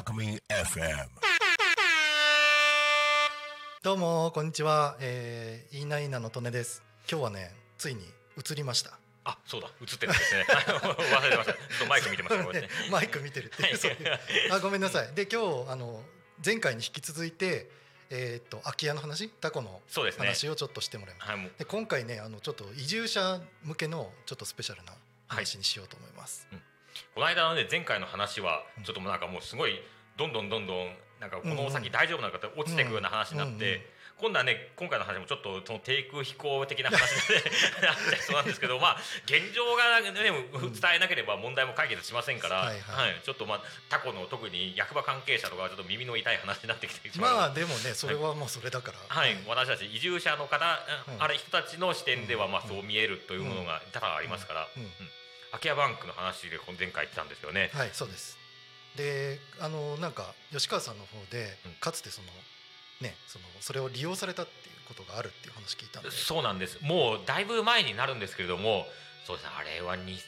Alchemy FM. どうもこんにちは、えー、イーナイーナのトネです。今日はねついに移りました。あ、そうだ、映ってるんですね。忘れてました。ちょっとマイク見てました。ね。マイク見てるっていう。そういう。あごめんなさい。で今日あの前回に引き続いてえー、っと空き家の話？タコの話をちょっとしてもらいます。はい、もう。で今回ねあのちょっと移住者向けのちょっとスペシャルな話にしようと思います、この間のね、前回の話は、ちょっともうなんかもうすごい。どんどんどんどん、なんかこの先大丈夫なのかって落ちていくような話になって。今度はね、今回の話もちょっとその低空飛行的な話で なっちゃいそうなんですけど、まあ現状がね伝えなければ問題も解決しませんから、ははい。いはい。ちょっとまあタコの特に役場関係者とかはちょっと耳の痛い話になってきてしまあでもねそれはもうそれだから、はい、私たち移住者の方、うん。あれ人たちの視点ではまあそう見えるというものが多々ありますから、うん。うん空き家バンクの話で前回言ってたんですよね。はいそうですであのなんか吉川さんの方でうんかつてそのねそのそれを利用されたっていうことがあるっていう話聞いたんでそうなんです。もうだいぶ前になるんですけれども、そうですね。あれはに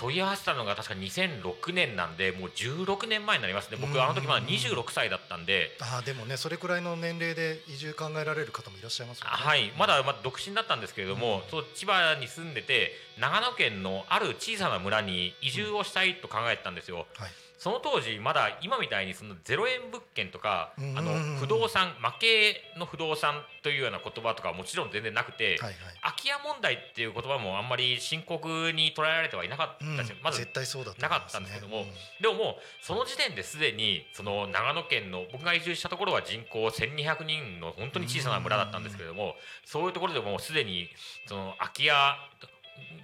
問い合わせたのが確か2006年なんで、もう16年前になりますね。僕うんあの時まだ26歳だったんで。ああでもねそれくらいの年齢で移住考えられる方もいらっしゃいますよねはい、まだまだ独身だったんですけれども、そう千葉に住んでて長野県のある小さな村に移住をしたいと考えてたんですよ。はいその当時まだ今みたいにその0円物件とかうん。あの不動産負けの不動産というような言葉とかはもちろん全然なくて、はいはい。空き家問題っていう言葉もあんまり深刻に捉えられてはいなかったし、うん。まず絶対そうだとなかったんですけども、うん。でももうその時点ですでにその長野県の僕が移住したところは人口1200人の本当に小さな村だったんですけれども、そういうところでもうすでにその空き家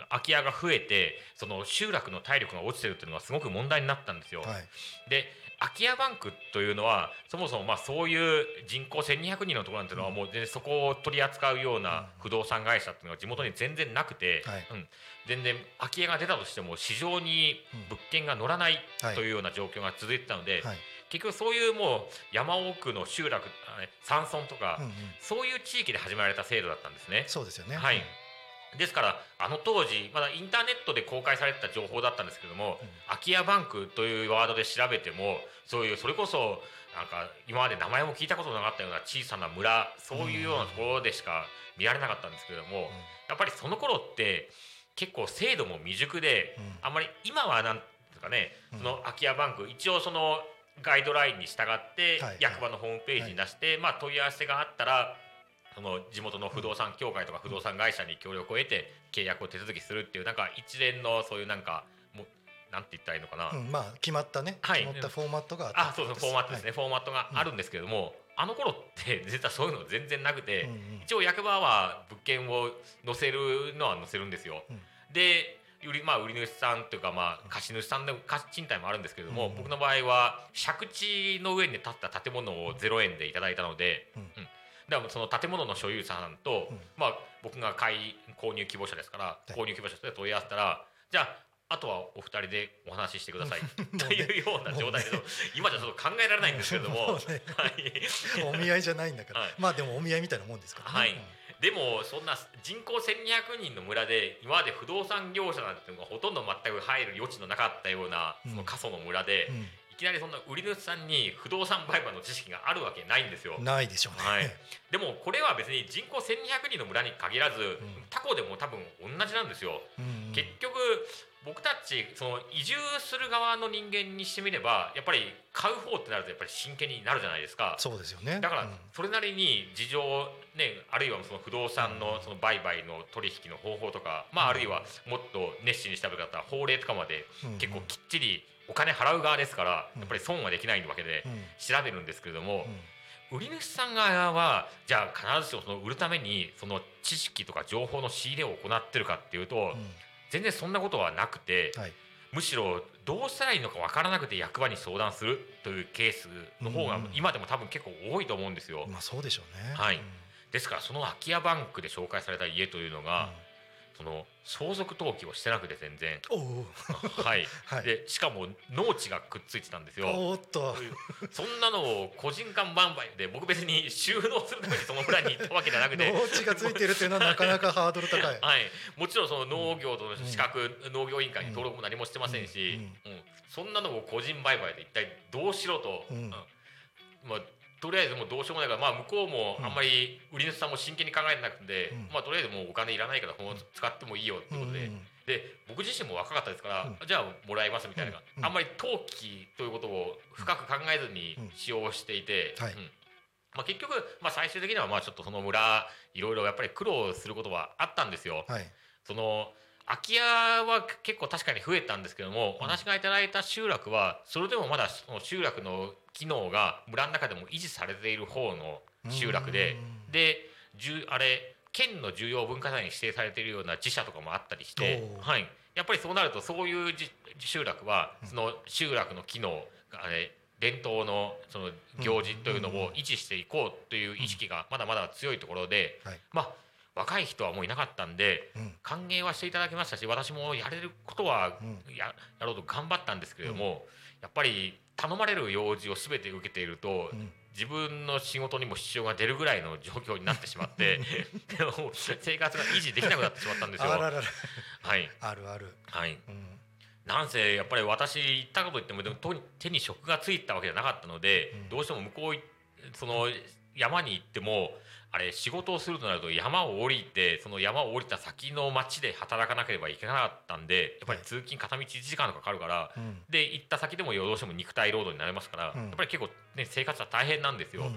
空き家が増えてその集落の体力が落ちてるっていうのがすごく問題になったんですよ。はい。で空き家バンクというのはそもそもまあそういう人口1200人のところなんていうのはもう全然そこを取り扱うような不動産会社っていうのが地元に全然なくて、はい。うん、全然空き家が出たとしても市場に物件が乗らないはい。というような状況が続いてたので、はい。結局そういうもう山奥の集落山村とか、うんうん。そういう地域で始められた制度だったんですね。そうですよね。はいですからあの当時まだインターネットで公開されてた情報だったんですけども、空き家バンクというワードで調べてもそういうそれこそなんか今まで名前も聞いたことのなかったような小さな村そういうようなところでしか見られなかったんですけれども、やっぱりその頃って結構制度も未熟で、うん。あんまり今はなんですかね、うん。その空き家バンク一応そのガイドラインに従ってはい役場のホームページに出して、まあ問い合わせがあったらその地元の不動産協会とか不動産会社に協力を得て契約を手続きするっていうなんか一連のそういうなんかもうなんて言ったらいいのかな、うんまあ決まったね。はい。決まったフォーマットがああそうそうフォーマットですね、はい。フォーマットがあるんですけれども、あの頃って 実はそういうの全然なくて、うんうん。一応役場は物件を載せるのは載せるんですよ。うん。で売り,、まあ、売り主さんというか、まあ、貸主さんで貸賃貸もあるんですけれども、うんうん。僕の場合は借地の上に建った建物を0円でいただいたので、うん。だからその建物の所有者さんと、うん。まあ、僕が買い購入希望者ですから、い。購入希望者と問い合わせたらじゃああとはお二人でお話ししてください。というような状態で、今じゃちょっと考えられないんですけれども、もうね。はい、お見合いじゃないんだから、はい。まあでもお見合いみたいなもんですからね、はい。でもそんな人口1200人の村で今まで不動産業者なんていうのがほとんど全く入る余地のなかったようなうん。その過疎の村で、うん。いきなりそんな売り主さんに不動産売買の知識があるわけないんですよ。ないでしょうね、はい、でもこれは別に人口1200人の村に限らず、ん他校でも多分同じなんですよ。うんうん。結局僕たちその移住する側の人間にしてみればやっぱり買う方ってなるとやっぱり真剣になるじゃないですか。そうですよね。だからうん。それなりに事情ねあるいはその不動産のその売買の取引の方法とか、まああるいはもっと熱心に調べる方は法令とかまでうん。結構きっちりお金払う側ですからやっぱり損はできないわけでうん。調べるんですけれどもうん。売り主さん側はじゃあ必ずしもその売るためにその知識とか情報の仕入れを行ってるかっていうとうん。全然そんなことはなくてはい。むしろどうしたらいいのかわからなくて役場に相談するというケースの方がうん。今でも多分結構多いと思うんですよ。まあそうでしょうね。はい。うん。ですからその空き家バンクで紹介された家というのが、その相続登記をしてなくて全然。はい、はい。でしかも農地がくっついてたんですよ。おーっとそんなのを個人間売買で僕別に収納するためにその村に行ったわけじゃなくて。農地がついてるっていうのは なかなかハードル高い。はい、もちろんその農業との資格、農業委員会に登録も何もしてませんし、うん。そんなのを個人売買で一体どうしろと、うん。まあ、とりあえずもうどうしようもないから、まあ、向こうもあんまり売り主さんも真剣に考えてなくて、うん。まあ、とりあえずもうお金いらないからもう使ってもいいよってうんことで。うんで僕自身も若かったですから、うん。じゃあもらいますみたいな、うんあんまり登記ということを深く考えずにうん使用していて、はい。うん。まあ、結局、まあ、最終的にはまあちょっとその村いろいろやっぱり苦労することはあったんですよ。はい。その空き家は結構確かに増えたんですけども、私がいただいた集落はそれでもまだその集落の機能が村の中でも維持されている方の集落でうんであれ県の重要文化財に指定されているような自社とかもあったりしてはい、やっぱりそうなるとそういうじ集落はうん。その集落の機能あれ伝統のその行事というのを維持していこうという意識がまだまだ強いところで、はい。まあ若い人はもういなかったんでうん。歓迎はしていただきましたし私もやれることはうん。ややろうと頑張ったんですけれども、やっぱり頼まれる用事を全て受けていると、うん。自分の仕事にも支障が出るぐらいの状況になってしまって 生活が維持できなくなってしまったんですよ。あららら。はい、あるある。はい、うん。なんせやっぱり私行ったこと言ってもでもと手に職がついたわけじゃなかったので、うん。どうしても向こういその山に行ってもあれ仕事をするとなると山を降りてその山を降りた先の町で働かなければいけなかったんでやっぱり通勤片道1時間とかかかるから、うん。で行った先でもどうしても肉体労働になりますから、うん。やっぱり結構、ね、生活は大変なんですよ。うんうん。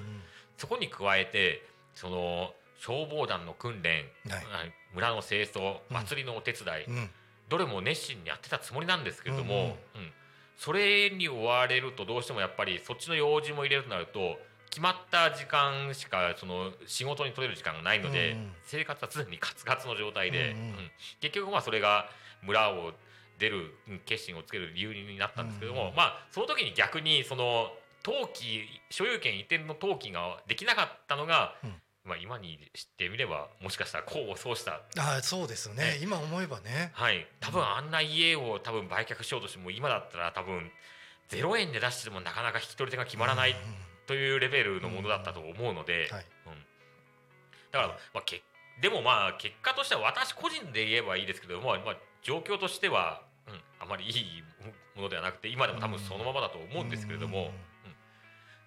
そこに加えてその消防団の訓練、はい。はい。村の清掃祭りのお手伝い、うん。どれも熱心にやってたつもりなんですけれどうんも、うん。それに追われるとどうしてもやっぱりそっちの用事も入れるとなると決まった時間しかその仕事に取れる時間がないので、うんうん。生活は常にカツカツの状態で、うんうん。うん。結局まあそれが村を出るうん決心をつける理由になったんですけども、うんうん。まあその時に逆にその登記所有権移転の登記ができなかったのが、うん。まあ今にしてみればもしかしたら功を奏した。ああそうですね。ね今思えばね。はい、多分あんな家を多分売却しようとしても今だったら多分0円で出してもなかなか引き取り手が決まらないというレベルのものだったと思うので、はい。うん。だから、まあ、けでもまあ結果としては私個人で言えばいいですけども、まあ、状況としては、うん、あまりいいものではなくて今でも多分そのままだと思うんですけれども、うん。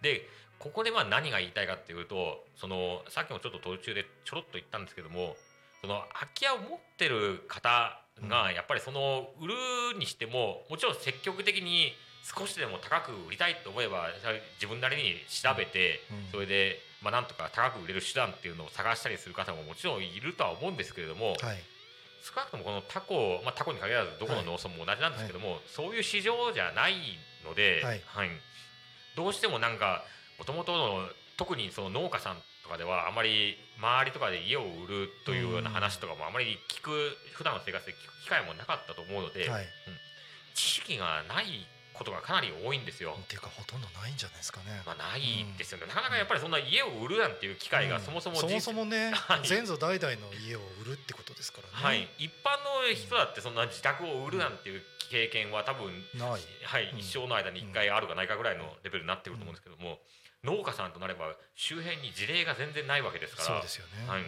でここでまあ何が言いたいかっていうとそのさっきもちょっと途中でちょろっと言ったんですけどもその空き家を持ってる方がやっぱりその売るにしてももちろん積極的に少しでも高く売りたいと思えば自分なりに調べてうん。それでまあなんとか高く売れる手段っていうのを探したりする方ももちろんいるとは思うんですけれどもはい。少なくともこのタコ、まあ、タコに限らずどこの農村も同じなんですけども、そういう市場じゃないので、はい。どうしてもなんかもともとの特にその農家さんとかではあまり周りとかで家を売るというような話とかもあまり聞く普段の生活で聞く機会もなかったと思うので、はい。知識がないことがかなり多いんですよ。っていうかほとんどないんじゃないですかね。まあ、ないですよね、なかなかやっぱりそんな家を売るなんていう機会がそもそもそも人そもねはい。先祖代々の家を売るってことですからね。はい、一般の人だってそんな自宅を売るなんていう経験は多分、ない。はいうん。一生の間に1回あるかないかぐらいのレベルになってくると思うんですけども、農家さんとなれば周辺に事例が全然ないわけですからそうですよね。はい。うん。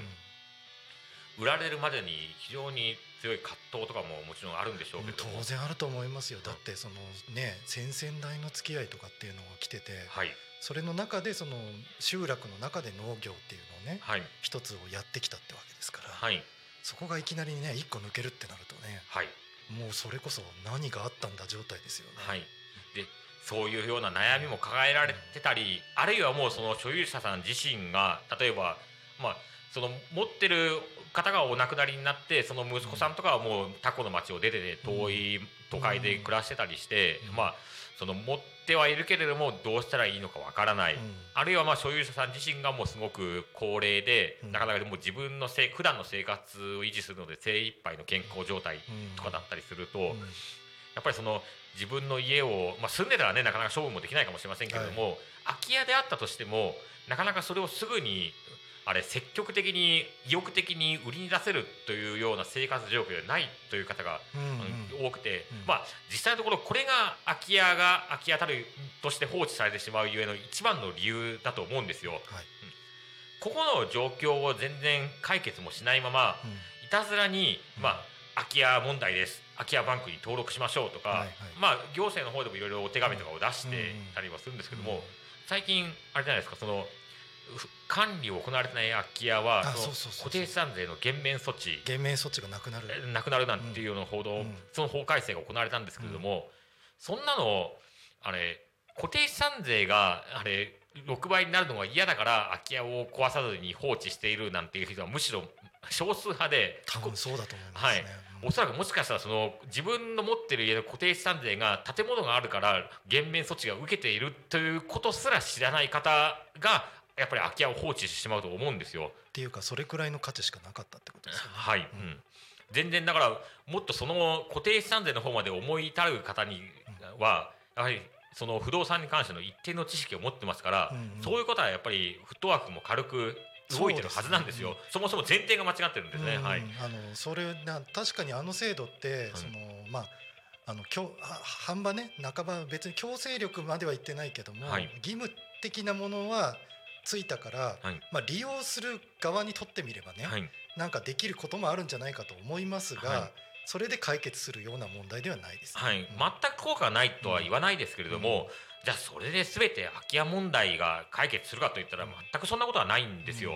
売られるまでに非常に強い葛藤とかももちろんあるんでしょうけど。も、当然あると思いますよ。だってそのね先々代の付き合いとかっていうのが来ててはい。それの中でその集落の中で農業っていうのをねはい。一つをやってきたってわけですからはい。そこがいきなりね一個抜けるってなるとねはい。もうそれこそ何があったんだ状態ですよね。はい。でそういうような悩みも抱えられてたりあるいはもうその所有者さん自身が例えばまあその持ってる方がお亡くなりになってその息子さんとかはもうタコの町を出てて遠い都会で暮らしてたりして、うん。まあその持ってはいるけれどもどうしたらいいのかわからない、うん。あるいはまあ所有者さん自身がもうすごく高齢で、うん。なかなかもう自分のせい普段の生活を維持するので精一杯の健康状態とかだったりすると、うん。やっぱりその自分の家を、まあ、住んでたらねなかなか処分もできないかもしれませんけれども、空き家であったとしてもなかなかそれをすぐにあれ積極的に意欲的に売りに出せるというような生活状況ではないという方が、多くて、うん。まあ実際のところこれが空き家が空き家たるとして放置されてしまうゆえの一番の理由だと思うんですよ。はい。ここの状況を全然解決もしないままうん。いたずらに、まあ、空き家問題です。空き家バンクに登録しましょうとか、はいはい。まあ、行政の方でもいろいろお手紙とかを出してたりはするんですけども、うん最近あれじゃないですかそのふ管理を行われてない空き家は固定資産税の減免措置。減免措置がなくなる。えなくなるなんていうような報道、うん。その法改正が行われたんですけれども、そんなのあれ固定資産税があれ6倍になるのが嫌だから空き家を壊さずに放置しているなんていう人はむしろ少数派で多分そうだと思いますはい。ね、おそらくもしかしたらその自分の持ってる家の固定資産税が建物があるから減免措置が受けているということすら知らない方がやっぱり空き家を放置してしまうと思うんですよ。っていうかそれくらいの価値しかなかったってことですよね。はい、うん、全然だからもっとその固定資産税の方まで思い至る方にはやはりその不動産に関しての一定の知識を持ってますから、うんうん。そういうことはやっぱりフットワークも軽く動いてるはずなんですよ。そもそも前提が間違ってるんですね、うんはい、あのそれな確かにあの制度って、そのまああの半ばね半ば別に強制力までは言ってないけども、はい義務的なものはついたから、はい。まあ、利用する側にとってみればね、はい。なんかできることもあるんじゃないかと思いますが、はい。それで解決するような問題ではないです、はい、うん。全く効果がないとは言わないですけれども、うん。じゃあそれで全て空き家問題が解決するかといったら全くそんなことはないんですよ。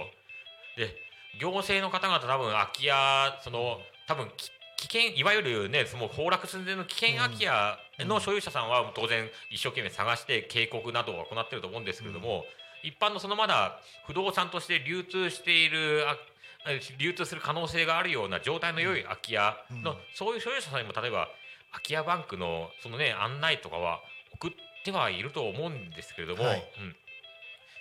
で行政の方々多分空き家その多分き危険いわゆるねその崩落寸前の危険空き家の所有者さんは当然一生懸命探して警告などを行っていると思うんですけれども、一般のそのまだ不動産として流通しているあ流通する可能性があるような状態の良い空き家の、うん。そういう所有者さんにも例えば空き家バンクのそのね案内とかは送ってはいると思うんですけれども、はい。うん、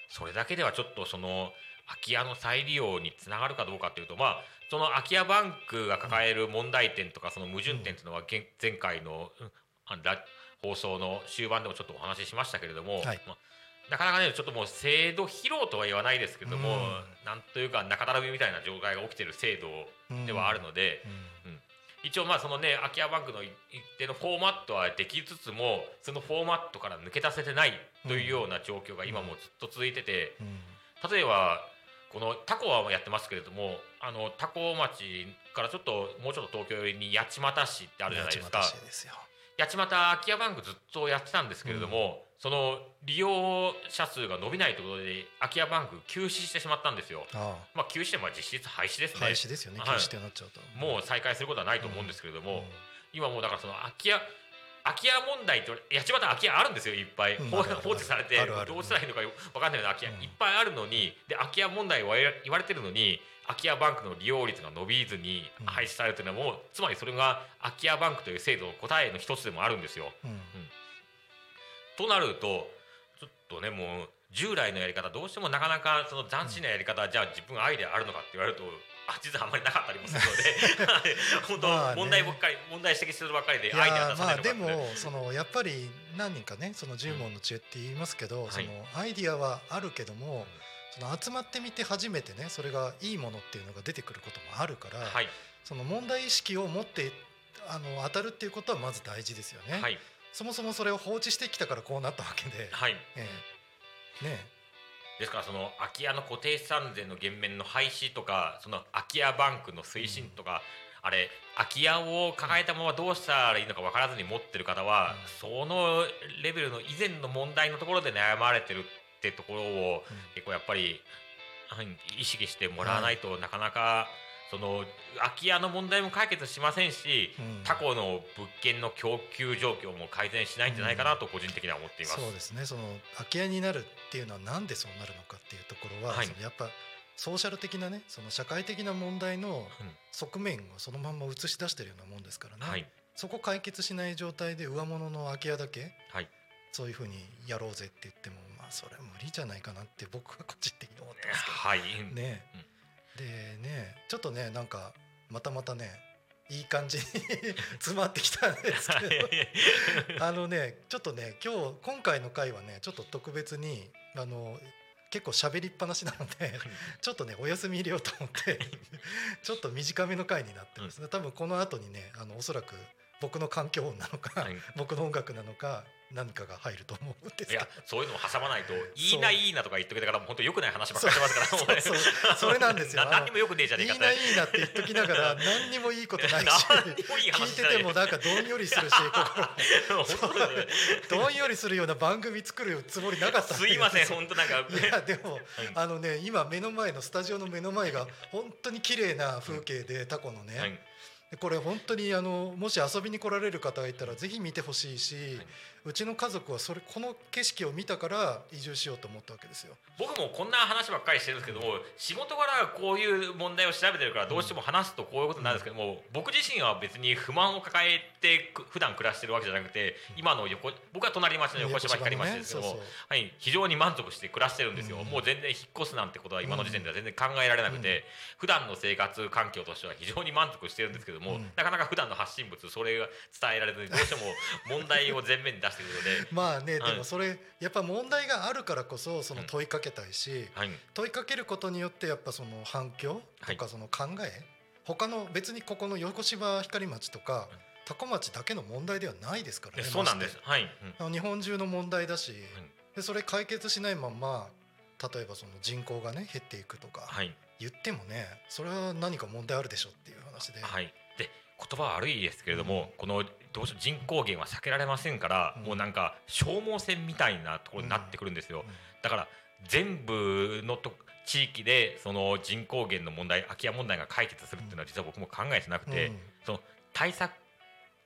それだけではちょっとその空き家の再利用につながるかどうかというとまあその空き家バンクが抱える問題点とかその矛盾点というのは現前回の放送の終盤でもちょっとお話ししましたけれども、はい。まあなかなかねちょっともう制度疲労とは言わないですけれども、うん。なんというか中だらみみたいな状態が起きている制度ではあるので、うん。一応まあそのね空き家バンクの一定のフォーマットはできつつもそのフォーマットから抜け出せてないというような状況が今もずっと続いててうん。例えばこのタコはやってますけれどもあのタコ町からちょっともうちょっと東京寄りに八街市ってあるじゃないですか。八幡市ですよ八街空き家バンクずっとやってたんですけれども、その利用者数が伸びないということで空き家バンク休止してしまったんですよ。あまあ休止でまあ実質廃止ですあね。廃止ですよね。はい。休止ってなっちゃうと。もう再開することはないと思うんですけれども、うん。今もうだからその空き家空き家問題って八幡空き家あるんですよいっぱい、放うん。放置されてどうしたらいいのか分かんないような空き家、うんいっぱいあるのにで空き家問題は言われてるのに空き家バンクの利用率が伸びずにうん。廃止されるというのはもうつまりそれが空き家バンクという制度の答えの一つでもあるんですよ。うん。となるとちょっとねもう従来のやり方どうしてもなかなかその斬新なやり方、じゃあ自分アイデアあるのかって言われるとあ実はあんまりなかったりもするので 本当、問題ばっかり問題指摘するばっかりでいアイデ出さないのかって、まあでもそのやっぱり何人かねその十問の知恵って言いますけど、ん。そのアイディアはあるけども、その集まってみて初めてねそれがいいものっていうのが出てくることもあるから、はい。その問題意識を持ってあの当たるっていうことはまず大事ですよね、はい。そもそもそれを放置してきたからこうなったわけで、はい。ええ。ねですからその空き家の固定資産税の減免の廃止とかその空き家バンクの推進とか、あれ空き家を抱えたままどうしたらいいのか分からずに持ってる方は、そのレベルの以前の問題のところで悩まれてるってところを結構やっぱりはい意識してもらわないと、なかなかその空き家の問題も解決しませんし、うん。他校の物件の供給状況も改善しないんじゃないかなと個人的には思っています。そうですね。その空き家になるっていうのはなんでそうなるのかっていうところは、はい。そのやっぱソーシャル的なねその社会的な問題の側面をそのまんま映し出してるようなもんですからね、はい。そこ解決しない状態で上物の空き家だけはい。そういうふうにやろうぜって言ってもまあそれは無理じゃないかなって僕は個人的に思ってますけはい、どねでねちょっとねなんかまたまたねいい感じに 詰まってきたんですけど。あ のねちょっとね今日今回の回はねちょっと特別にあの結構喋りっぱなしなのでちょっとねお休み入れようと思って ちょっと短めの回になってます。ね多分この後にねあのおそらく僕の環境音なのか、はい。僕の音楽なのか何かが入ると思うんですいやそういうのも挟まないと「いいな、いいな」とか言っときながら本当よくない話ばっかりしてますから。それなんですよ。な 何にもよくねえじゃねえかいいないいなって言っときながら何にもいいことないし聞いしてててもなんかどんよりするしどんよりするような番組作るつもりなかったす。いません本当なんか。いやでも、あのね今目の前のスタジオの目の前が本当に綺麗な風景でタコのね、はいでこれ本当にあのもし遊びに来られる方がいたらぜひ見てほしいし、うちの家族はそれこの景色を見たから移住しようと思ったわけですよ。僕もこんな話ばっかりしてるんですけども仕事柄こういう問題を調べてるからどうしても話すとこういうことになるんですけども僕自身は別に不満を抱えてく普段暮らしてるわけじゃなくて今の横僕は隣町の横芝光町ですけども、そうそう。はい、非常に満足して暮らしてるんですよ、うん。もう全然引っ越すなんてことは今の時点では全然考えられなくて、普段の生活環境としては非常に満足してるんですけども、うん。なかなか普段の発信物それが伝えられずにどうしても 問題を前面に出してくるので。まあね、はい。でもそれやっぱ問題があるからこそその問いかけたいし、はい。問いかけることによってやっぱその反響とかその考え、他の別にここの横芝光町とか多古町だけの問題ではないですからねそうなんです。はい、日本中の問題だし、でそれ解決しないまんま例えばその人口がね減っていくとかはい。言ってもねそれは何か問題あるでしょっていう話で、はい、で言葉は悪いですけれども、このどうしても人口減は避けられませんから、うん。もうなんか消耗戦みたいなところになってくるんですよ、だから全部のと地域でその人口減の問題空き家問題が解決するっていうのは実は僕も考えてなくて、うん。その対策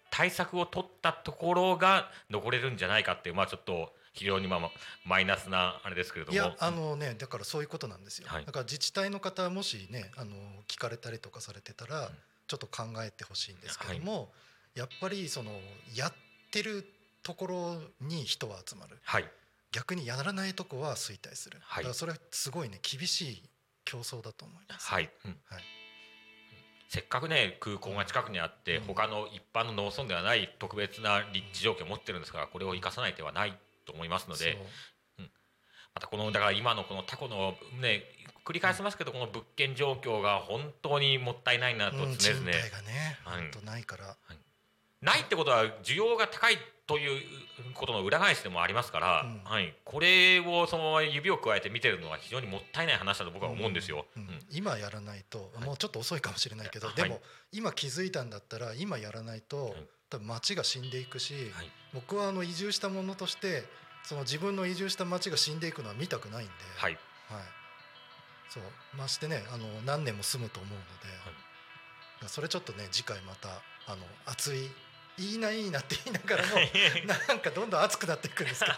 対策を取ったところが残れるんじゃないかっていうまあちょっと非常にまあまあマイナスなあれですけれども。いやあのねだからそういうことなんですよ、はい。だから自治体の方もしねあの聞かれたりとかされてたら、ちょっと考えてほしいんですけども、やっぱりそのやってるところに人は集まる。はい。逆にやらないとこは衰退する、はい。だからそれはすごいね厳しい競争だと思います、はい、うん。はい。せっかくね空港が近くにあって、うん。他の一般の農村ではない特別な立地条件を持ってるんですからこれを生かさない手はないと思いますのでまたこのだから今のこのタコのね繰り返しますけどこの物件状況が本当にもったいないなと常々、賃貸がねはい。ないから、ないってことは需要が高いということの裏返しでもありますから、うん。はい、これをそのまま指を加えて見てるのは非常にもったいない話だと僕は思うんですよ。うんうん今やらないと、い。もうちょっと遅いかもしれないけど、はい。でも今気づいたんだったら今やらないと、い。多分町が死んでいくし、はい。僕はあの移住したものとしてその自分の移住した町が死んでいくのは見たくないんで、はい。はいそうましてねあの何年も住むと思うので、それちょっとね次回またあの熱いいいないいなって言いながらも なんかどんどん熱くなっていくんですけど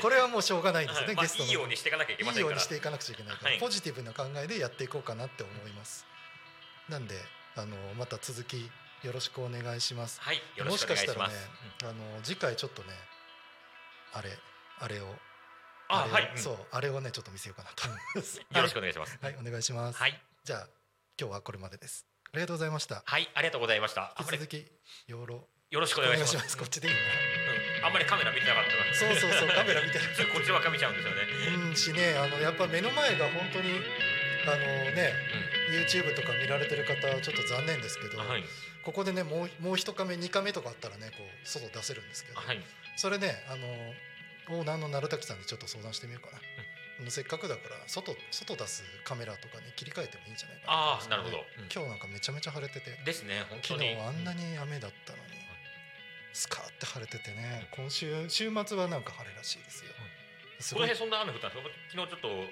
これはもうしょうがないんですよね、まあゲストの。いいようにしていかなきゃいけまいいようにしていかなくちゃいけないから、はい。ポジティブな考えでやっていこうかなって思います。なんであのまた続きよろしくお願いします。はい。しくお願いしかしたらねあの次回ちょっとねあれあれをあはい、うんそうあれをねちょっと見せようかなと。よろしくお願いします。はい、はいお願いします、はい、じゃあ今日はこれまでです。ありがとうございました。はい、ありがとうございました。引き続きよろよろしくおお願いします。願いします。こっちでいいうん。あんまりカメラ見てなかったな。そうそうそう カメラ見て普通こっちばっか見ちゃうんですよね。うんしねあのやっぱ目の前が本当にあのね YouTube とか見られてる方はちょっと残念ですけど、うん、はい、ここでねもうもう一カメ二カメとかあったらねこう外出せるんですけど、はい、それねあのオーナーの鳴滝さんにちょっと相談してみようかな、あのせっかくだから外外出すカメラとかに切り替えてもいいんじゃないかな。ああ、なるほど。うん。今日なんかめちゃめちゃ晴れてて。ですね、昨日に。あんなに雨だったのに。スカーって晴れててね。今週週末はなんか晴れらしいですよ。すごいこの辺そんな雨降ったんですか？昨日ちょっと、うん、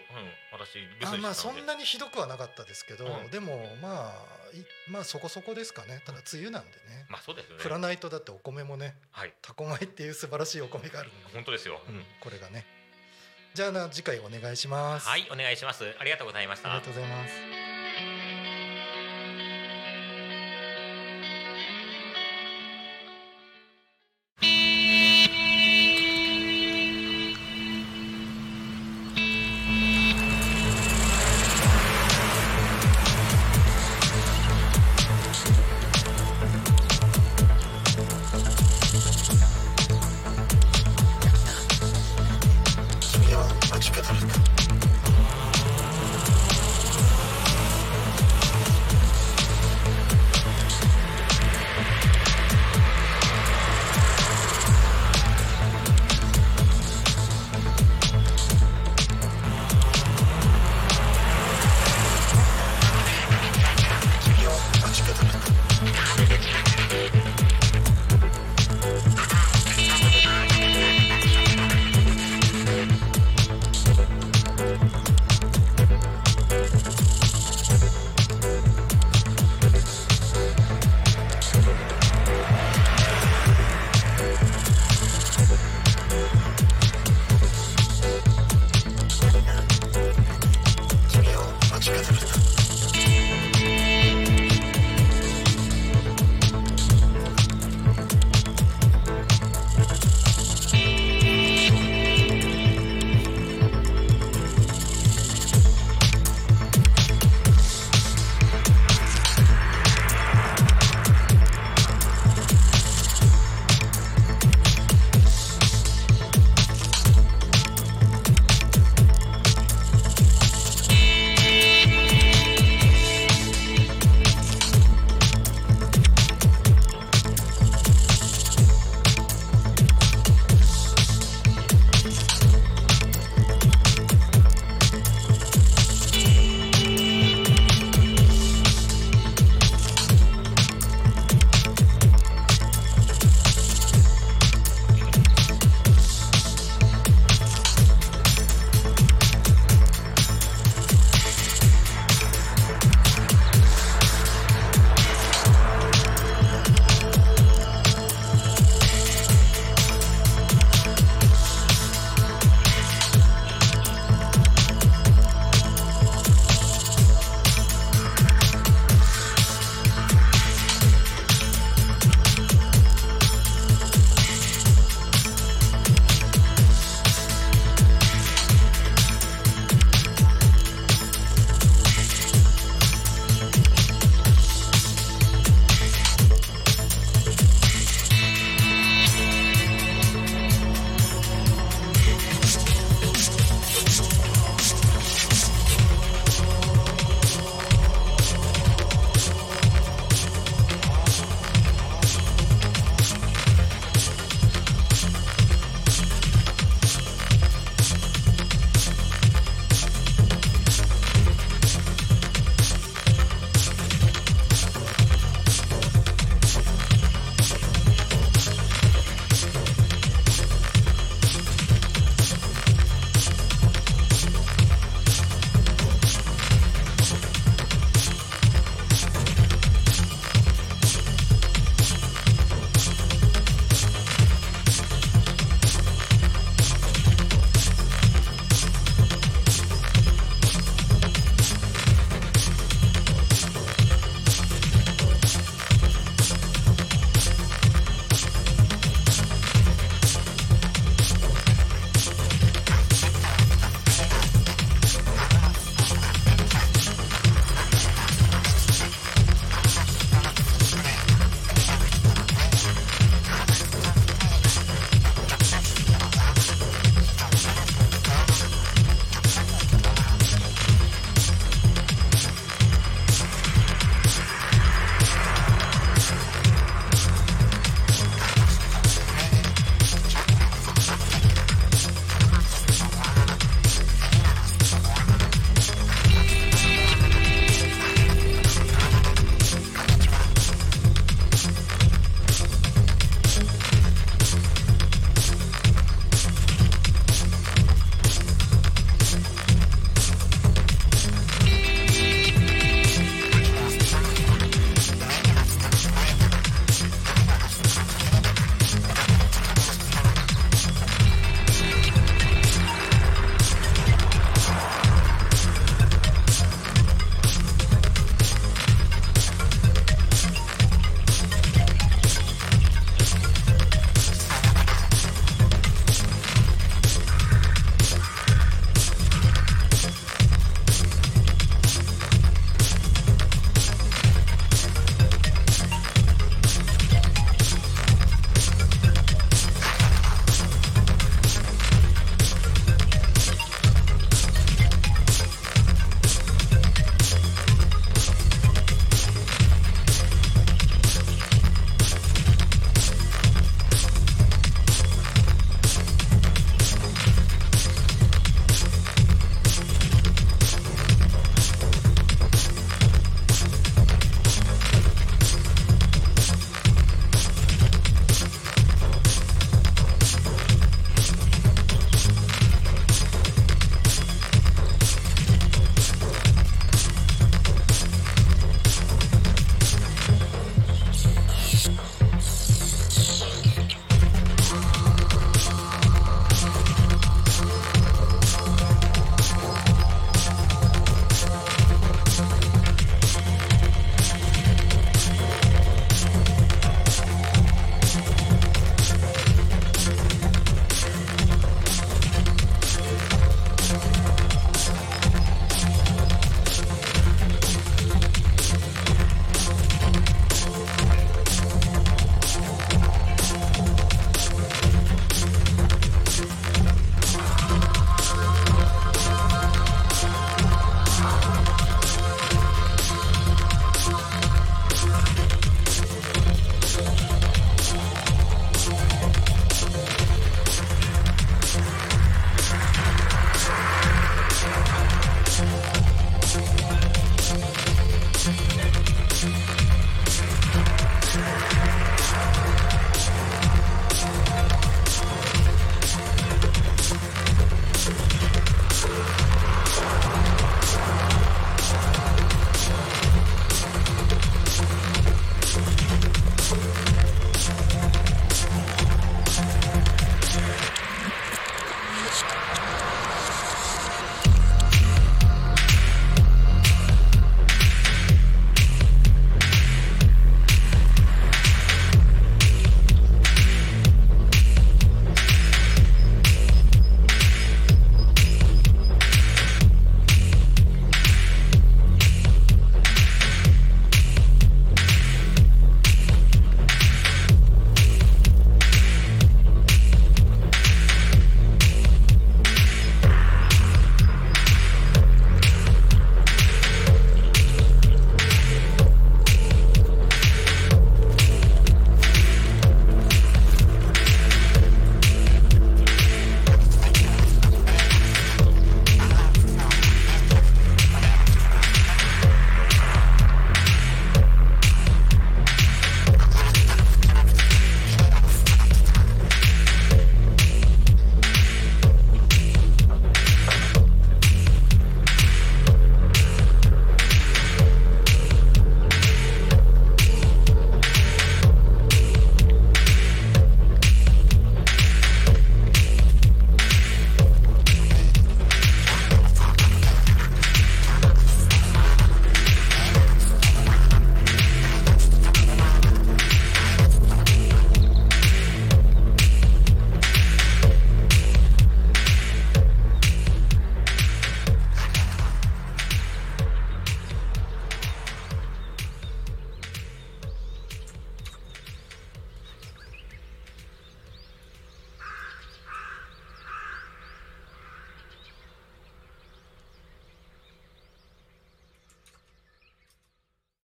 私留守あまあそんなにひどくはなかったですけど、うん。でもまあいまあそこそこですかね。ただ梅雨なんでね、まあそうですよね。降。らないとだってお米もねはい、タコ米っていう素晴らしいお米があるので、本当ですよ。うん。これがね。じゃあな次回お願いします、はい、お願いします。ありがとうございました。ありがと。うございます